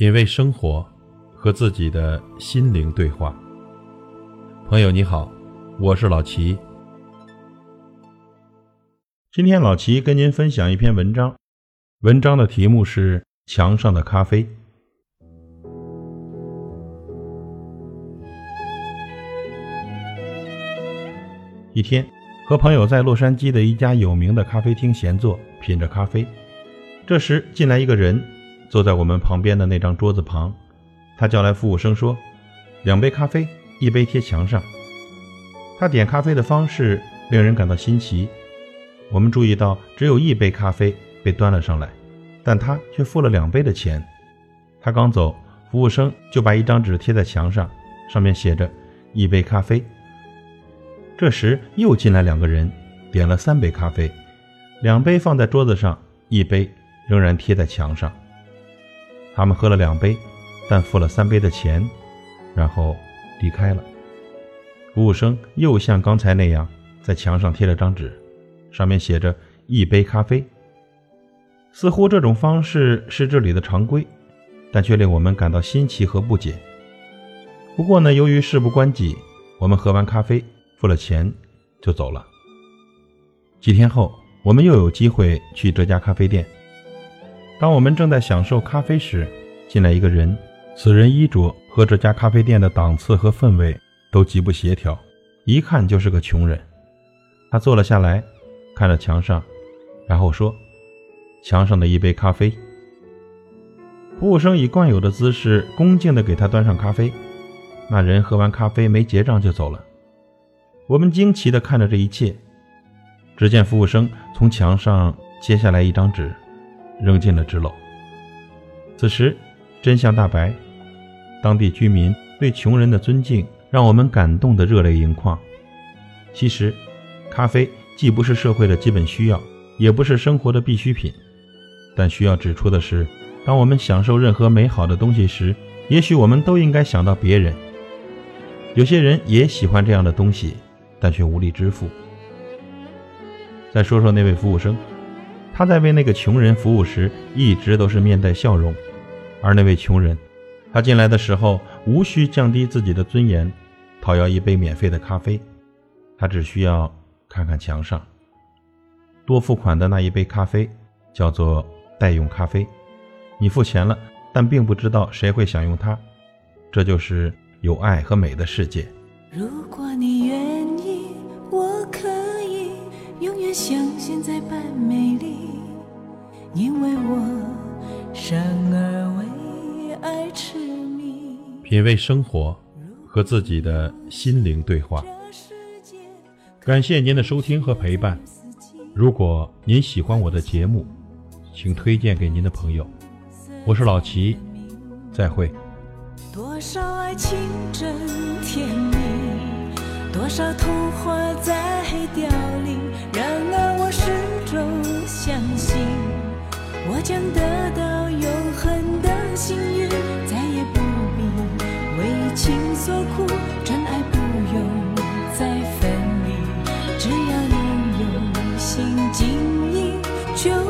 品味生活，和自己的心灵对话。朋友你好，我是老齐。今天老齐跟您分享一篇文章，文章的题目是《墙上的咖啡》。一天，和朋友在洛杉矶的一家有名的咖啡厅闲坐，品着咖啡。这时进来一个人。坐在我们旁边的那张桌子旁，他叫来服务生说：“两杯咖啡，一杯贴墙上。”他点咖啡的方式令人感到新奇。我们注意到只有一杯咖啡被端了上来，但他却付了两杯的钱。他刚走，服务生就把一张纸贴在墙上，上面写着“一杯咖啡”。这时又进来两个人，点了三杯咖啡，两杯放在桌子上，一杯仍然贴在墙上。他们喝了两杯，但付了三杯的钱，然后离开了。服务生又像刚才那样在墙上贴了张纸，上面写着“一杯咖啡”。似乎这种方式是这里的常规，但却令我们感到新奇和不解。不过呢，由于事不关己，我们喝完咖啡，付了钱就走了。几天后，我们又有机会去这家咖啡店。当我们正在享受咖啡时，进来一个人。此人衣着和这家咖啡店的档次和氛围都极不协调，一看就是个穷人。他坐了下来，看着墙上，然后说：“墙上的一杯咖啡。”服务生以惯有的姿势恭敬地给他端上咖啡。那人喝完咖啡没结账就走了。我们惊奇地看着这一切。只见服务生从墙上揭下来一张纸。扔进了纸篓。此时，真相大白：当地居民对穷人的尊敬让我们感动得热泪盈眶。其实，咖啡既不是社会的基本需要，也不是生活的必需品。但需要指出的是，当我们享受任何美好的东西时，也许我们都应该想到别人。有些人也喜欢这样的东西，但却无力支付。再说说那位服务生。他在为那个穷人服务时，一直都是面带笑容。而那位穷人，他进来的时候无需降低自己的尊严，讨要一杯免费的咖啡，他只需要看看墙上。多付款的那一杯咖啡叫做代用咖啡，你付钱了，但并不知道谁会享用它。这就是有爱和美的世界。如果你愿意，我可以永远像现在般美丽。品味生活，和自己的心灵对话。感谢您的收听和陪伴。如果您喜欢我的节目，请推荐给您的朋友。我是老齐，再会。多少爱情真甜蜜，多少童话在凋零，然而我始终相信。我将得到永恒的幸，情所苦真爱不用再分离。只要你用心经营就